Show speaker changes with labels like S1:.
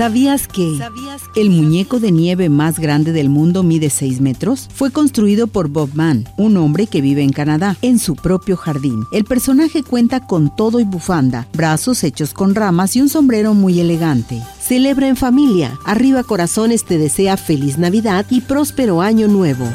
S1: ¿Sabías que el muñeco de nieve más grande del mundo mide 6 metros? Fue construido por Bob Mann, un hombre que vive en Canadá, en su propio jardín. El personaje cuenta con todo y bufanda, brazos hechos con ramas y un sombrero muy elegante.
S2: Celebra en familia. Arriba Corazones te desea feliz Navidad y próspero año nuevo.